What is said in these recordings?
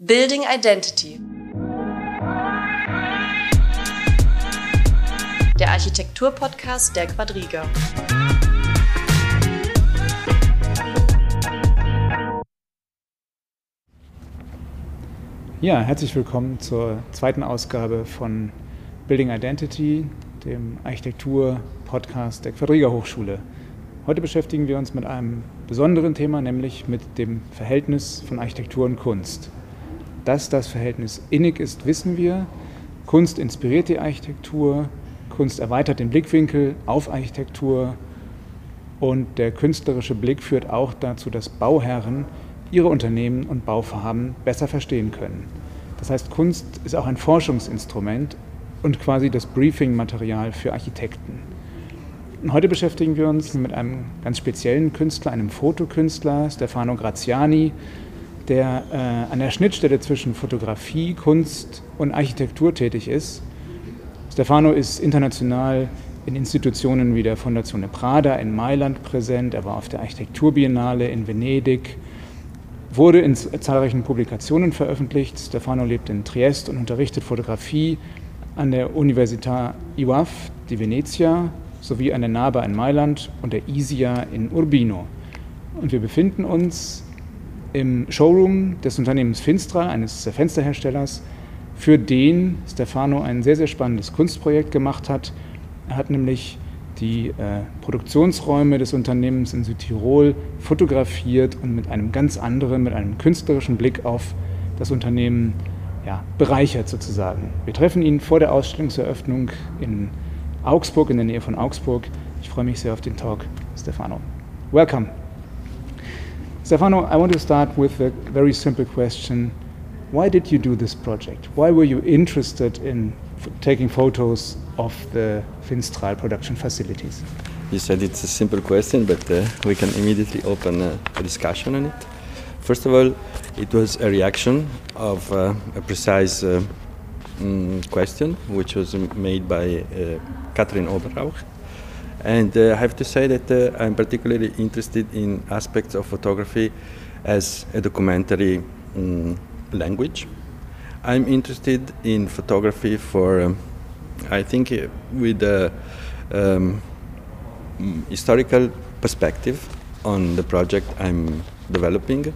Building Identity. Der Architektur-Podcast der Quadriga. Ja, herzlich willkommen zur zweiten Ausgabe von Building Identity, dem Architektur-Podcast der Quadriga Hochschule. Heute beschäftigen wir uns mit einem besonderen Thema, nämlich mit dem Verhältnis von Architektur und Kunst. Dass das Verhältnis innig ist, wissen wir. Kunst inspiriert die Architektur, Kunst erweitert den Blickwinkel auf Architektur und der künstlerische Blick führt auch dazu, dass Bauherren ihre Unternehmen und Bauvorhaben besser verstehen können. Das heißt, Kunst ist auch ein Forschungsinstrument und quasi das Briefing-Material für Architekten. Heute beschäftigen wir uns mit einem ganz speziellen Künstler, einem Fotokünstler, Stefano Graziani, der äh, an der Schnittstelle zwischen Fotografie, Kunst und Architektur tätig ist. Stefano ist international in Institutionen wie der Fondazione Prada in Mailand präsent. Er war auf der Architekturbiennale in Venedig, wurde in zahlreichen Publikationen veröffentlicht. Stefano lebt in Triest und unterrichtet Fotografie an der Università IUAF di Venezia sowie an der NABA in Mailand und der ISIA in Urbino. Und wir befinden uns im Showroom des Unternehmens Finstra, eines Fensterherstellers, für den Stefano ein sehr, sehr spannendes Kunstprojekt gemacht hat. Er hat nämlich die äh, Produktionsräume des Unternehmens in Südtirol fotografiert und mit einem ganz anderen, mit einem künstlerischen Blick auf das Unternehmen ja, bereichert sozusagen. Wir treffen ihn vor der Ausstellungseröffnung in Augsburg, in der Nähe von Augsburg. Ich freue mich sehr auf den Talk, Stefano. Welcome. Stefano, I want to start with a very simple question. Why did you do this project? Why were you interested in taking photos of the Finstral production facilities? You said it's a simple question, but uh, we can immediately open a, a, discussion on it. First of all, it was a reaction of uh, a precise uh, mm, question, which was made by uh, Katrin Oberrauch. And uh, I have to say that uh, I'm particularly interested in aspects of photography as a documentary um, language. I'm interested in photography for, um, I think, uh, with a um, historical perspective on the project I'm developing.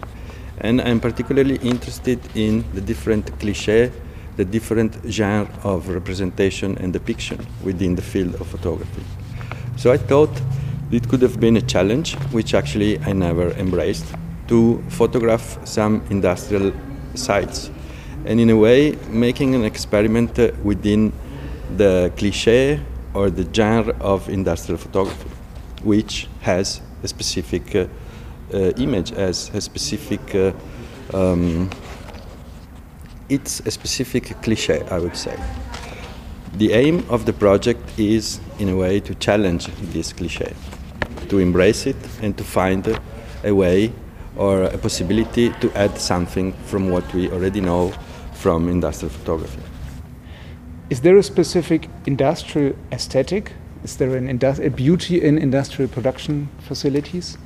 And I'm particularly interested in the different clichés the different genre of representation and depiction within the field of photography. So I thought it could have been a challenge, which actually I never embraced, to photograph some industrial sites and in a way making an experiment within the cliche or the genre of industrial photography, which has a specific uh, uh, image, has a specific uh, um, it's a specific cliche, I would say. The aim of the project is, in a way, to challenge this cliche, to embrace it, and to find a way or a possibility to add something from what we already know from industrial photography. Is there a specific industrial aesthetic? Is there an a beauty in industrial production facilities?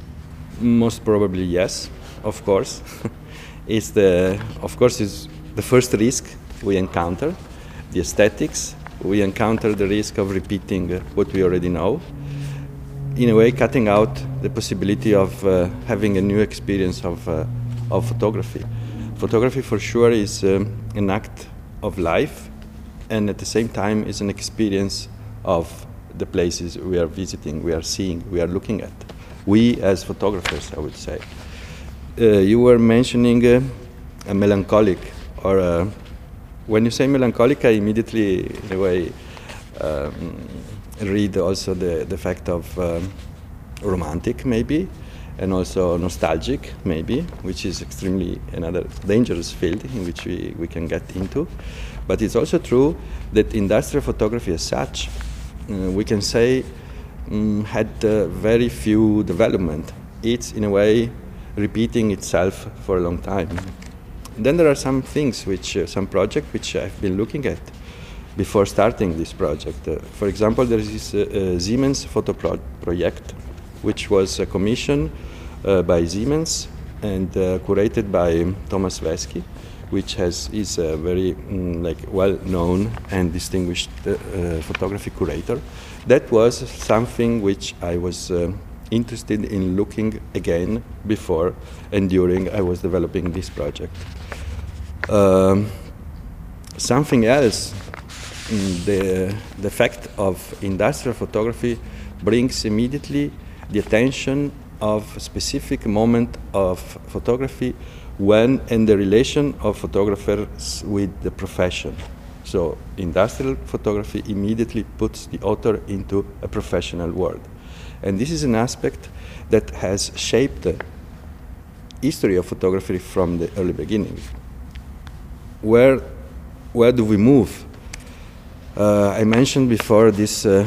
Most probably yes, of course. it's the, of course, is the first risk we encounter, the aesthetics, we encounter the risk of repeating what we already know. In a way, cutting out the possibility of uh, having a new experience of, uh, of photography. Photography, for sure, is um, an act of life, and at the same time, is an experience of the places we are visiting, we are seeing, we are looking at. We, as photographers, I would say. Uh, you were mentioning uh, a melancholic or uh, when you say melancholic, I immediately, in a way, um, read also the, the fact of um, romantic, maybe, and also nostalgic, maybe, which is extremely another dangerous field in which we, we can get into. But it's also true that industrial photography as such, uh, we can say, um, had uh, very few development. It's, in a way, repeating itself for a long time. Then there are some things which, uh, some projects which I've been looking at before starting this project. Uh, for example, there is this uh, uh Siemens photo pro- project, which was a commission uh, by Siemens and curated by Thomas Weski, which has is a very mm, like well known and distinguished photography curator. That was something which I was interested in looking again before and during I was developing this project. Um, something else, mm, the, the fact of industrial photography brings immediately the attention of a specific moment of photography when and the relation of photographers with the profession. So industrial photography immediately puts the author into a professional world. And this is an aspect that has shaped the history of photography from the early beginning. Where, where do we move? Uh, I mentioned before this uh,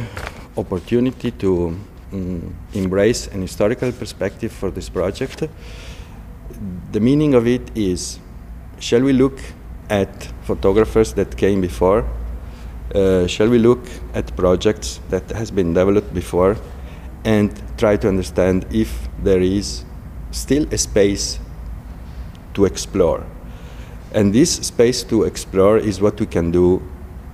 opportunity to um, embrace an historical perspective for this project. The meaning of it is shall we look at photographers that came before? Uh, shall we look at projects that has been developed before and try to understand if there is still a space to explore. And this space to explore is what we can do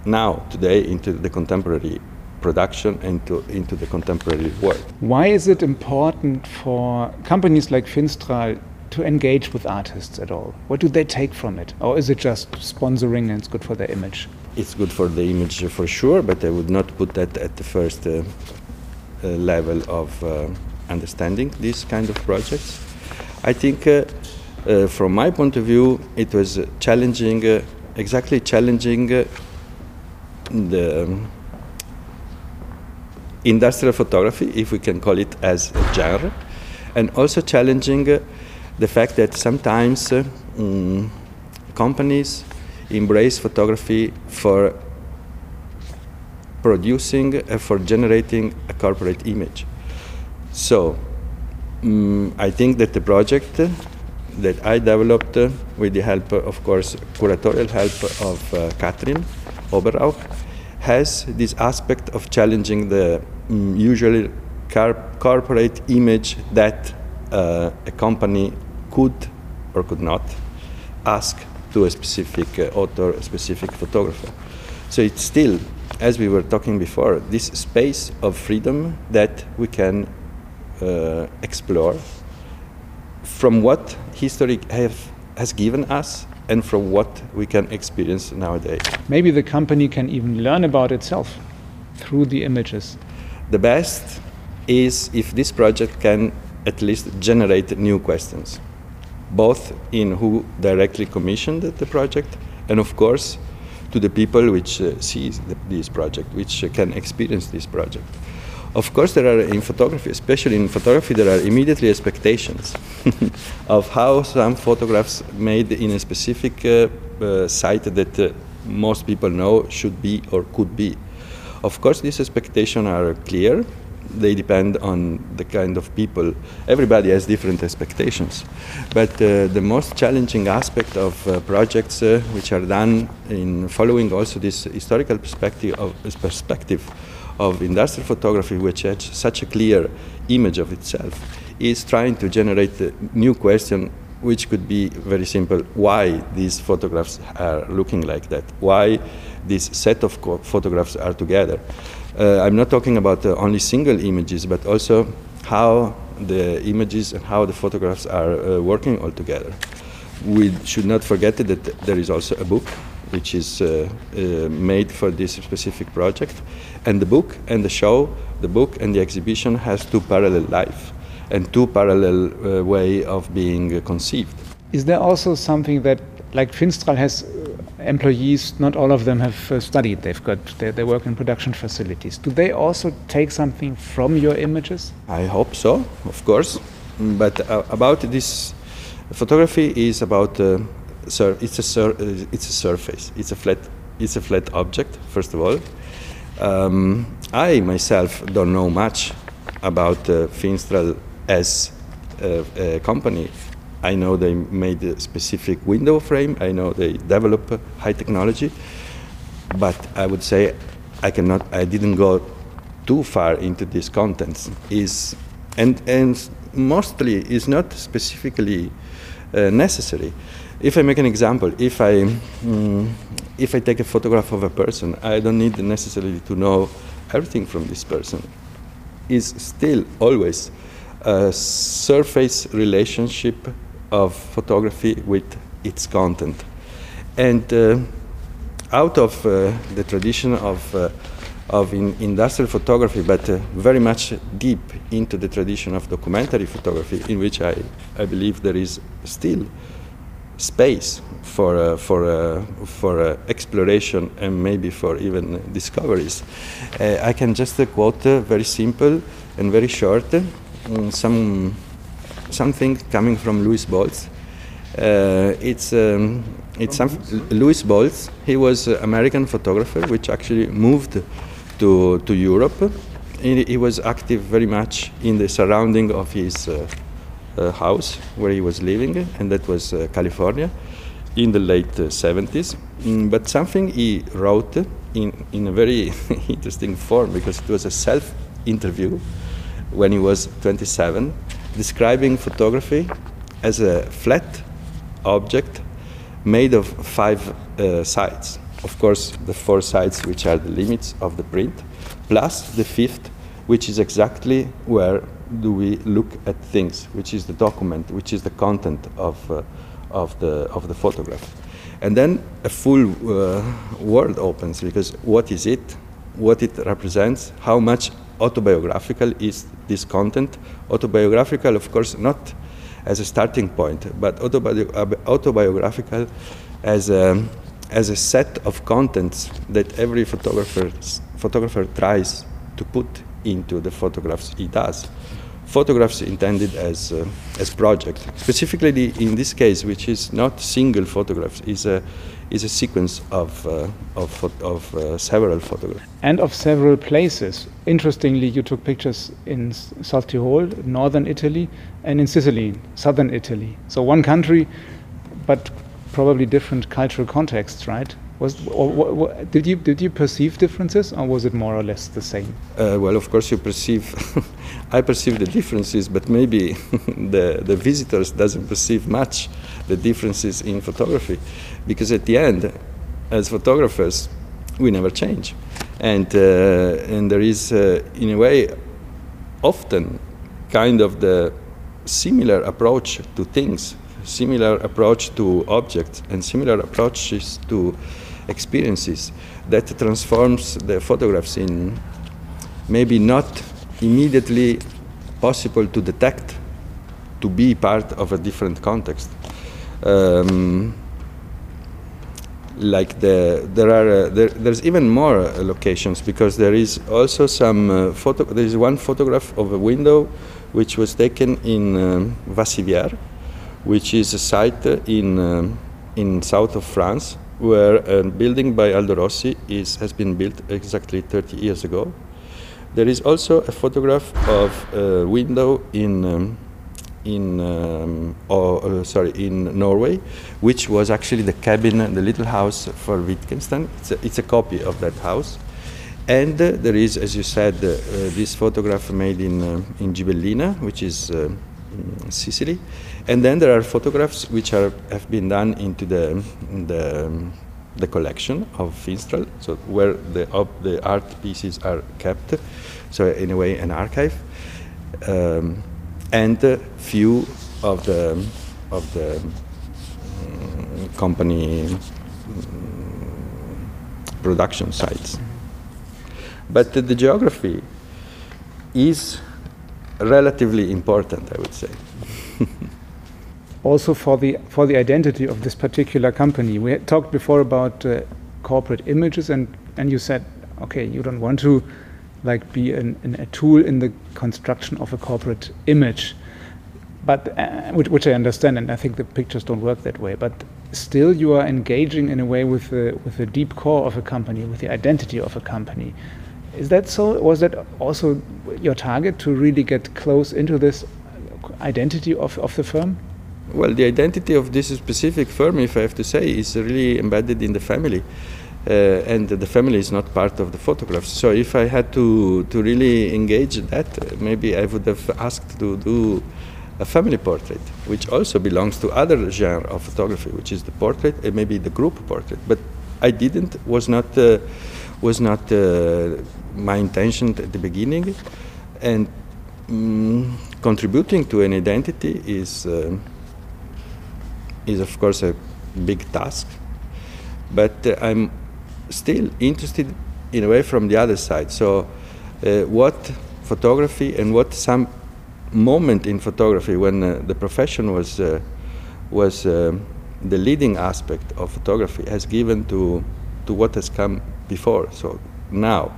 now, today, into the contemporary production and to, into the contemporary world. Why is it important for companies like Finstral to engage with artists at all? What do they take from it? Or is it just sponsoring and it's good for their image? It's good for the image for sure, but I would not put that at the first uh, uh, level of uh, understanding these kind of projects. I think, uh, from my point of view, it was challenging, exactly challenging the um, industrial photography, if we can call it as a genre, and also challenging the fact that sometimes um, companies embrace photography for producing, uh, for generating a corporate image. So um, I think that the project that I developed uh, with the help, of course, curatorial help of uh, Katrin Oberrauch, has this aspect of challenging the um, usually corporate image that uh, a company could or could not ask to a specific uh, author, a specific photographer. So it's still as we were talking before, this space of freedom that we can uh, explore from what history have, has given us and from what we can experience nowadays. Maybe the company can even learn about itself through the images. The best is if this project can at least generate new questions, both in who directly commissioned the project and, of course, to the people which uh, sees this project, which uh, can experience this project. Of course, there are in photography, especially in photography, there are immediately expectations of how some photographs made in a specific uh, uh site that most people know should be or could be. Of course, these expectations are clear, they depend on the kind of people. Everybody has different expectations. But uh, the most challenging aspect of uh, projects uh, which are done in following also this historical perspective of, perspective of industrial photography, which has such a clear image of itself, is trying to generate a new question which could be very simple why these photographs are looking like that why this set of photographs are together uh, I'm not talking about uh, only single images, but also how the images and how the photographs are uh, working all together. We should not forget that there is also a book which is uh, uh, made for this specific project. And the book and the show, the book and the exhibition has two parallel life and two parallel uh, way of being conceived. Is there also something that, like Finstral has employees, not all of them have uh, studied. They've got they, they, work in production facilities. Do they also take something from your images? I hope so, of course. But uh, about this, photography is about uh, sur- it's a sur- uh, it's a surface. It's a flat it's a flat object. First of all, um, I myself don't know much about uh, Finstral as a, a company I know they made a specific window frame. I know they develop high technology, but I would say I cannot. I didn't go too far into these contents. Is and and mostly is not specifically uh, necessary. if I make an example, if I mm, if I take a photograph of a person, I don't need necessarily to know everything from this person. Is still always a surface relationship of photography with its content, and uh, out of uh, the tradition of uh, of in industrial photography, but uh, very much deep into the tradition of documentary photography, in which I, I believe there is still space for uh, for uh, for exploration and maybe for even discoveries. I can just quote very simple and very short um, some something coming from Lewis Baltz. it's um, it's some, Lewis Baltz. He was an American photographer, which actually moved to to Europe. He, he was active very much in the surrounding of his uh, house where he was living, and that was uh, California in the late 70s. Uh, mm, but something he wrote in, in a very interesting form because it was a self interview when he was 27, describing photography as a flat object made of five uh, sides. Of course, the four sides, which are the limits of the print, plus the fifth, which is exactly where do we look at things, which is the document, which is the content of, uh, of, the, of the photograph. And then a full uh, world opens because what is it, what it represents, how much autobiographical is this content. Autobiographical, of course, not as a starting point, but autobi autobiographical as a, as a set of contents that every photographer, photographer tries to put into the photographs he does photographs intended as uh, as project. Specifically, in this case, which is not single photographs, is a is a sequence of uh, of, of uh, several photographs and of several places. Interestingly, you took pictures in South Tyrol, northern Italy, and in Sicily, southern Italy. So one country, but probably different cultural contexts, right? Was, or, did you did you perceive differences, or was it more or less the same? Uh, well, of course, you perceive. I perceive the differences, but maybe the the visitors doesn't perceive much the differences in photography, because at the end, as photographers, we never change, and uh, and there is, uh, in a way, often kind of the similar approach to things similar approach to objects and similar approaches to experiences that transforms the photographs in maybe not immediately possible to detect to be part of a different context. Um, like the there are uh, there, there's even more uh, locations because there is also some uh, photo there is one photograph of a window which was taken in um, Vassivière which is a site in um, in south of France where a building by Aldo Rossi is, has been built exactly 30 years ago. There is also a photograph of a window in um, in um, oh, uh, sorry in Norway, which was actually the cabin, the little house for Wittgenstein. It's a, it's a copy of that house. And uh, there is, as you said, uh, this photograph made in uh, in Gibellina, which is uh, Sicily. And then there are photographs which are, have been done into the, the, the collection of Finstral, so where the, the art pieces are kept, so in a way an archive, um, and a few of the, of the um, company um, production sites. But the geography is relatively important, I would say. also for the for the identity of this particular company. We talked before about uh, corporate images, and and you said, okay, you don't want to like be an, an, a tool in the construction of a corporate image, but uh, which, which, I understand, and I think the pictures don't work that way. But still, you are engaging in a way with the with the deep core of a company, with the identity of a company. Is that so? Was that also your target to really get close into this identity of, of the firm? Well, the identity of this specific firm, if I have to say, is really embedded in the family. Uh, and the family is not part of the photographs. So if I had to, to really engage that, maybe I would have asked to do a family portrait, which also belongs to other genre of photography, which is the portrait and maybe the group portrait. But I didn't was not uh, was not uh, my intention at the beginning, and mm, contributing to an identity is uh, is of course a big task. But uh, I'm still interested in a way from the other side. So, uh, what photography and what some moment in photography when uh, the profession was uh, was uh, the leading aspect of photography has given to to what has come before. So now,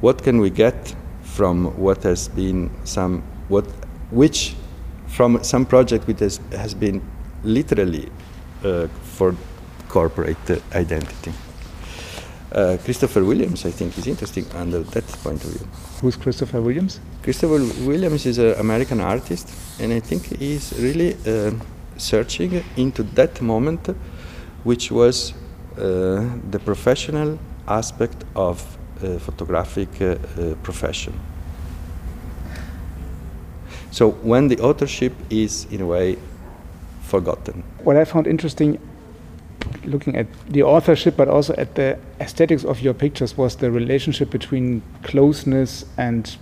what can we get from what has been some what which from some project which has, has been literally uh, for corporate identity. Uh, Christopher Williams, I think, is interesting under that point of view. Who's Christopher Williams? Christopher Williams is an American artist, and I think he's really uh, searching into that moment, which was uh, the professional aspect of uh, photographic uh, profession. So when the authorship is, in a way, forgotten. What I found interesting looking at the authorship, but also at the aesthetics of your pictures, was the relationship between closeness and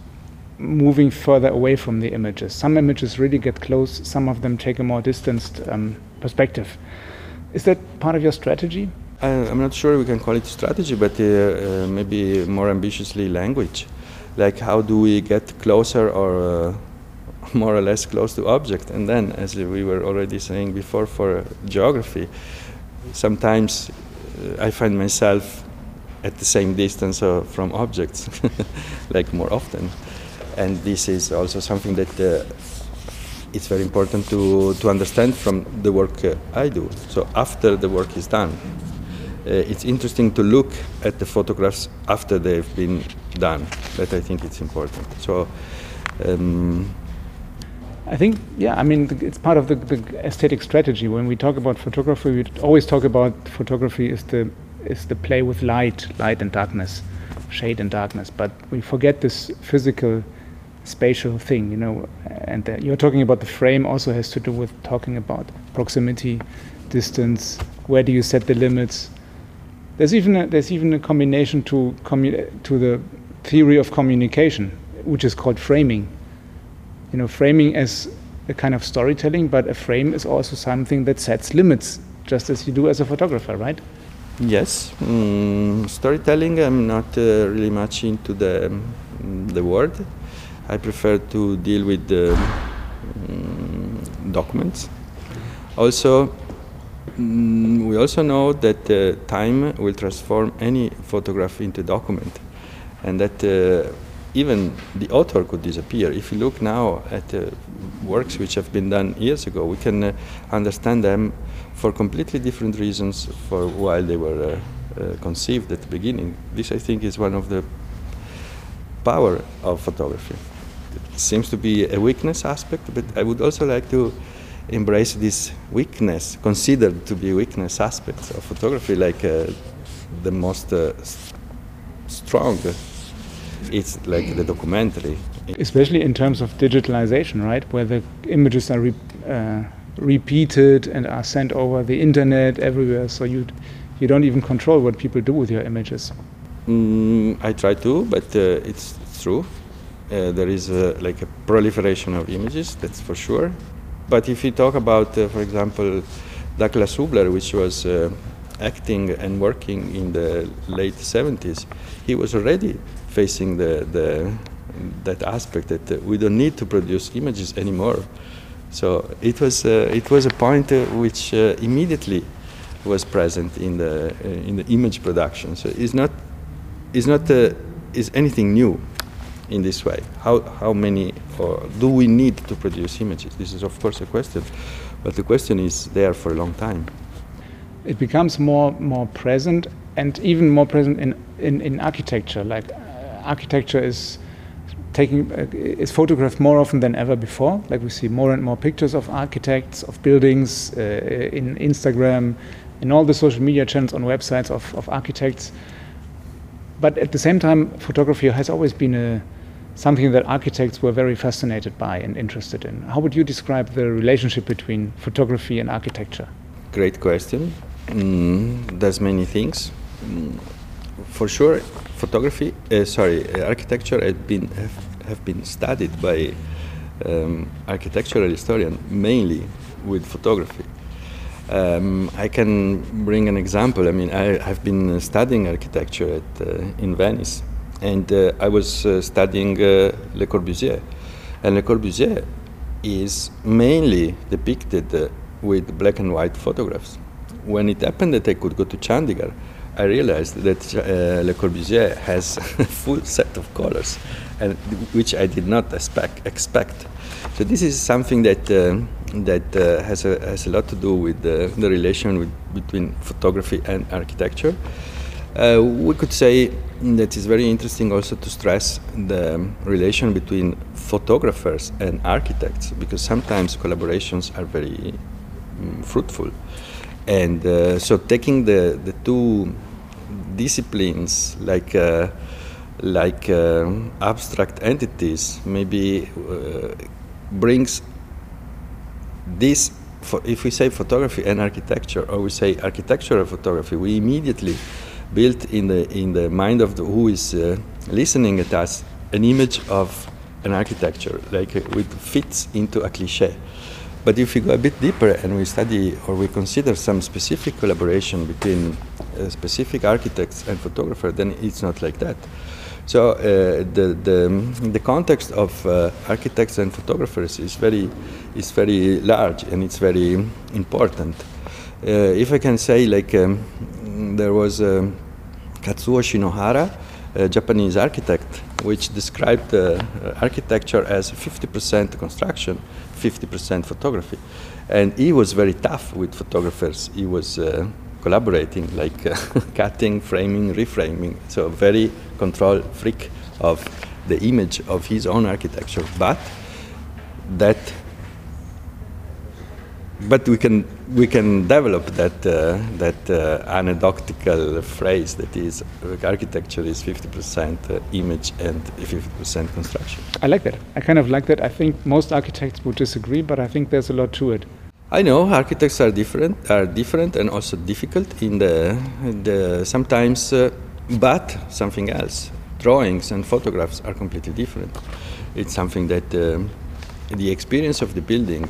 moving further away from the images. Some images really get close, some of them take a more distanced um, perspective. Is that part of your strategy? I, am not sure we can call it strategy, but uh, uh, maybe more ambitiously language. Like how do we get closer or uh, more or less close to object? And then, as we were already saying before, for geography, sometimes uh, I find myself at the same distance uh, from objects, like more often. And this is also something that uh, it's very important to, to understand from the work uh, I do. So after the work is done, uh, it's interesting to look at the photographs after they've been done. That I think it's important. So. Um, I think, yeah, I mean, it's part of the, the, aesthetic strategy. When we talk about photography, we always talk about photography is the is the play with light, light and darkness, shade and darkness. But we forget this physical, spatial thing, you know. And the, you're talking about the frame also has to do with talking about proximity, distance. Where do you set the limits? There's even a, there's even a combination to commu- to the theory of communication, which is called framing you know, framing as a kind of storytelling, but a frame is also something that sets limits, just as you do as a photographer, right? Yes, mm, storytelling. I'm not uh, really much into the um, the word. I prefer to deal with the um, documents. Also, mm, we also know that uh, time will transform any photograph into document, and that uh, even the author could disappear. If you look now at uh, works which have been done years ago, we can uh, understand them for completely different reasons for while they were uh, uh, conceived at the beginning. This, I think, is one of the power of photography. It seems to be a weakness aspect, but I would also like to embrace this weakness, considered to be weakness aspects of photography, like uh, the most uh, strong it's like the documentary. Especially in terms of digitalization, right? Where the images are re uh, repeated and are sent over the internet everywhere, so you you don't even control what people do with your images. Mm, I try to, but uh, it's, true. Uh, there is like a proliferation of images, that's for sure. But if you talk about, uh, for example, Douglas Huebler, which was uh, acting and working in the late 70s, he was already facing the, the, that aspect that uh, we don't need to produce images anymore. So it was, uh, it was a point uh, which immediately was present in the, in the image production. So it's not, it's not is anything new in this way. How, how many or do we need to produce images? This is, of course, a question. But the question is there for a long time it becomes more more present and even more present in in, in architecture. Like architecture is taking uh, is photographed more often than ever before. Like we see more and more pictures of architects, of buildings uh, in Instagram, in all the social media channels on websites of, of architects. But at the same time, photography has always been a something that architects were very fascinated by and interested in. How would you describe the relationship between photography and architecture? Great question. Mm, there's many things. Mm, for sure, photography, uh, sorry, uh, architecture had been have, have been studied by um, architectural historian mainly with photography. Um, I can bring an example. I mean, I have been studying architecture at, uh, in Venice, and uh, I was uh, studying uh, Le Corbusier. And Le Corbusier is mainly depicted uh, with black and white photographs. When it happened that I could go to Chandigarh, I realized that uh, Le Corbusier has a full set of colors, and which I did not expect. expect. So this is something that uh, that uh, has a has a lot to do with the, the relation with, between photography and architecture. Uh, we could say that it's very interesting also to stress the relation between photographers and architects because sometimes collaborations are very um, fruitful. And uh, so taking the, the two disciplines like uh, like uh, abstract entities maybe uh, brings this if we say photography and architecture or we say architectural photography we immediately build in the in the mind of the, who is uh, listening at us an image of an architecture like uh, it fits into a cliche but if we go a bit deeper and we study or we consider some specific collaboration between uh, specific architects and photographers, then it's not like that. So uh, the, the, the context of uh, architects and photographers is very, is very large and it's very important. Uh, if I can say, like um, there was um, Kazuo Shinohara, a Japanese architect, which described uh, architecture as 50% construction, 50% photography. And he was very tough with photographers. He was uh, collaborating, like uh, cutting, framing, reframing. So, very control freak of the image of his own architecture. But that but we can we can develop that uh, that uh, anecdotal phrase that is architecture is 50% uh, image and 50% construction. I like that. I kind of like that. I think most architects would disagree, but I think there's a lot to it. I know architects are different are different and also difficult in the the sometimes uh, but something else drawings and photographs are completely different. It's something that um, the experience of the building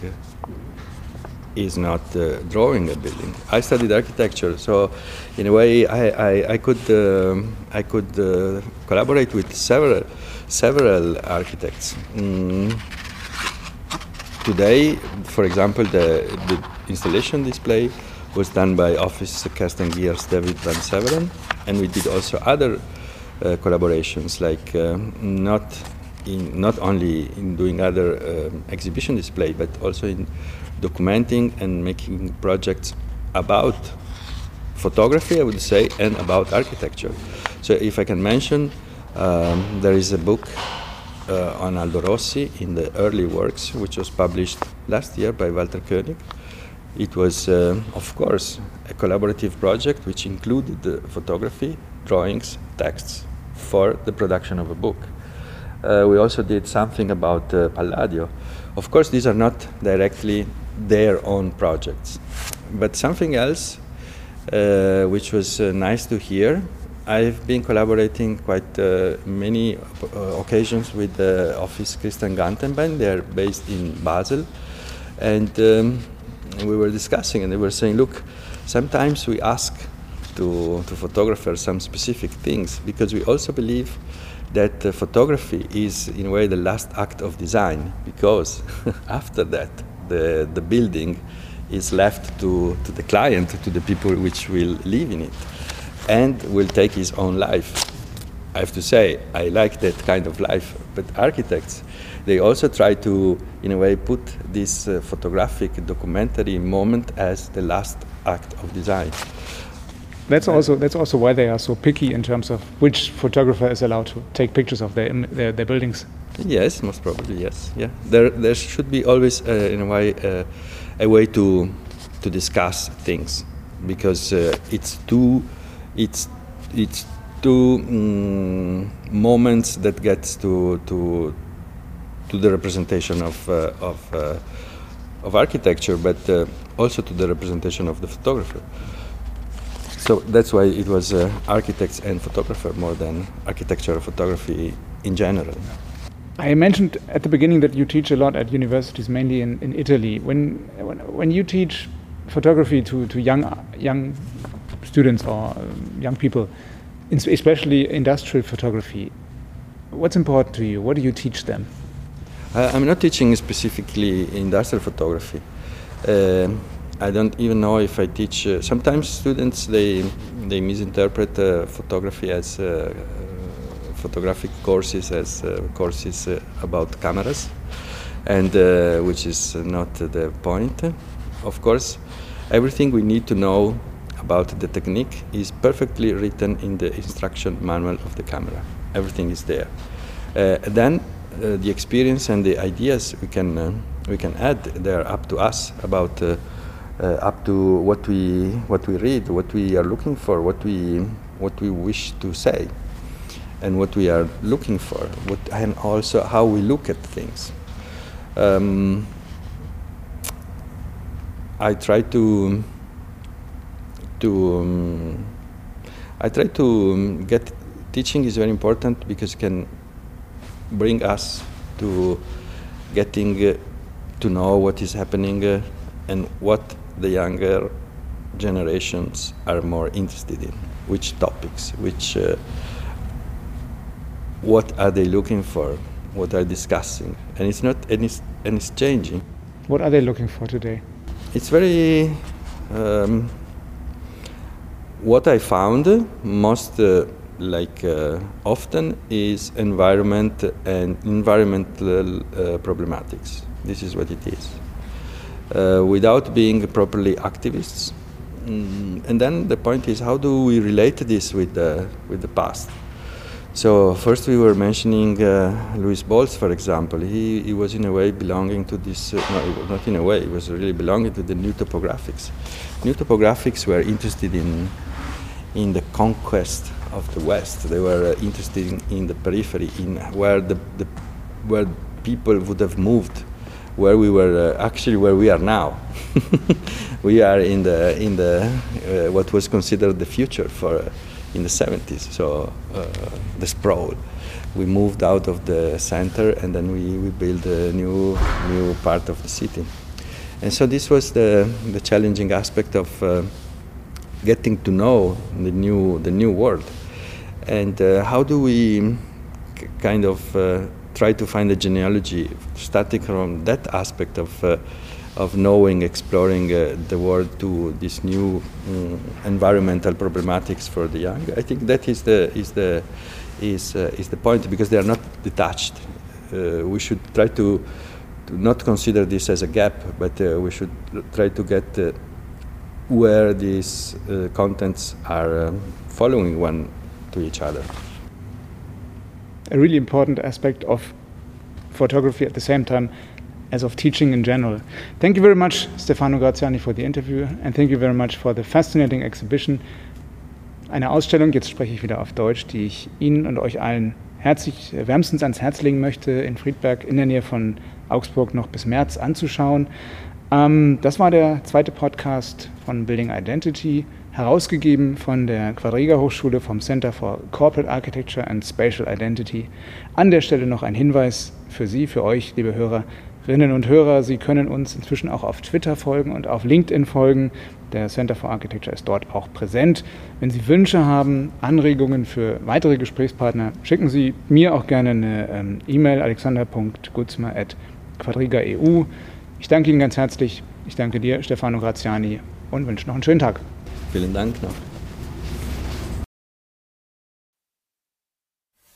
is not uh, drawing a building. I studied architecture, so in a way I, I, I could uh, I could uh, collaborate with several several architects. Mm. Today, for example, the, the installation display was done by Office Kersten Geers David Van Severen, and we did also other uh, collaborations, like uh, not in not only in doing other um, exhibition display, but also in documenting and making projects about photography, I would say, and about architecture. So, if I can mention, um, there is a book uh, on Aldo Rossi in the early works, which was published last year by Walther König. It was, uh, of course, a collaborative project which included the photography, drawings, texts for the production of a book. Uh, we also did something about uh, Palladio. Of course, these are not directly their own projects. But something else, uh, which was uh, nice to hear, I've been collaborating quite uh, many uh, occasions with the office Christ & Gantenbein. They're based in Basel. And um, we were discussing, and they were saying, look, sometimes we ask to, to photographers some specific things because we also believe that uh, photography is, in a way, the last act of design because after that, the, the building is left to, to the client, to the people which will live in it, and will take his own life. I have to say, I like that kind of life, but architects, they also try to, in a way, put this uh, photographic documentary moment as the last act of design. That's also that's also why they are so picky in terms of which photographer is allowed to take pictures of their their, their buildings. Yes, most probably yes. Yeah, there there should be always uh, in a way uh, a way to to discuss things because uh, it's too it's it's two um, moments that gets to to to the representation of uh, of uh, of architecture, but uh, also to the representation of the photographer. So that's why it was uh, architects and photographer more than architecture or photography in general. I mentioned at the beginning that you teach a lot at universities, mainly in, in Italy. When, when, when you teach photography to, to young, young students or um, young people, especially industrial photography, what's important to you? What do you teach them? Uh, I'm not teaching specifically industrial photography. Uh, I don't even know if I teach. Uh, sometimes students they they misinterpret uh, photography as uh, photographic courses as uh, courses uh, about cameras, and uh, which is not the point. Of course, everything we need to know about the technique is perfectly written in the instruction manual of the camera. Everything is there. Uh, then uh, the experience and the ideas we can uh, we can add they're up to us about up to what we what we read, what we are looking for, what we what we wish to say and what we are looking for, what, and also how we look at things. Um, I try to to um, I try to um, get teaching is very important because it can bring us to getting uh, to know what is happening uh, and what the younger generations are more interested in, which topics, which uh, what are they looking for, what are discussing, and it's not and it's and it's changing. What are they looking for today? It's very. Um, what I found most uh, like uh, often is environment and environmental uh, problematics. This is what it is. Uh, without being properly activists, mm, and then the point is how do we relate this with the with the past? So first we were mentioning uh, Lewis Baltz, for example. He, he was in a way belonging to this, uh, no, not in a way, he was really belonging to the new topographics. New topographics were interested in, in the conquest of the West. They were uh, interested in, in, the periphery, in where, the, the, where people would have moved, where we were, uh, actually where we are now. we are in the, in the uh, what was considered the future for uh, in the 70s. So the sprawl. We moved out of the center and then we, we built a new new part of the city. And so this was the, the challenging aspect of uh, getting to know the new the new world. And uh, how do we kind of try to find a genealogy starting from that aspect of uh, of knowing, exploring uh, the world to this new um, environmental problematics for the young. I think that is the is the is uh, is the point because they are not detached. Uh, we should try to, to, not consider this as a gap, but uh, we should try to get where these contents are um, following one to each other. A really important aspect of photography at the same time as of teaching in general. Thank you very much, Stefano Graziani, for the interview, and thank you very much for the fascinating exhibition. Eine Ausstellung, jetzt spreche ich wieder auf Deutsch, die ich Ihnen und euch allen herzlich, äh, wärmstens ans Herz legen möchte, in Friedberg in der Nähe von Augsburg noch bis März anzuschauen. Ähm, das war der zweite Podcast von Building Identity, herausgegeben von der Quadriga Hochschule vom Center for Corporate Architecture and Spatial Identity. An der Stelle noch ein Hinweis für Sie, für euch, liebe Hörer. Hörerinnen und Hörer, Sie können uns inzwischen auch auf Twitter folgen und auf LinkedIn folgen. Der Center for Architecture ist dort auch präsent. Wenn Sie Wünsche haben, Anregungen für weitere Gesprächspartner, schicken Sie mir auch gerne eine ähm, E-Mail alexander.gutzmer.quadriga.eu. Ich danke Ihnen ganz herzlich. Ich danke dir, Stefano Graziani, und wünsche noch einen schönen Tag. Vielen Dank noch.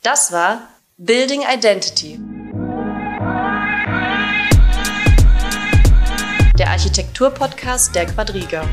Das war Building Identity. der Architektur-Podcast der Quadriga.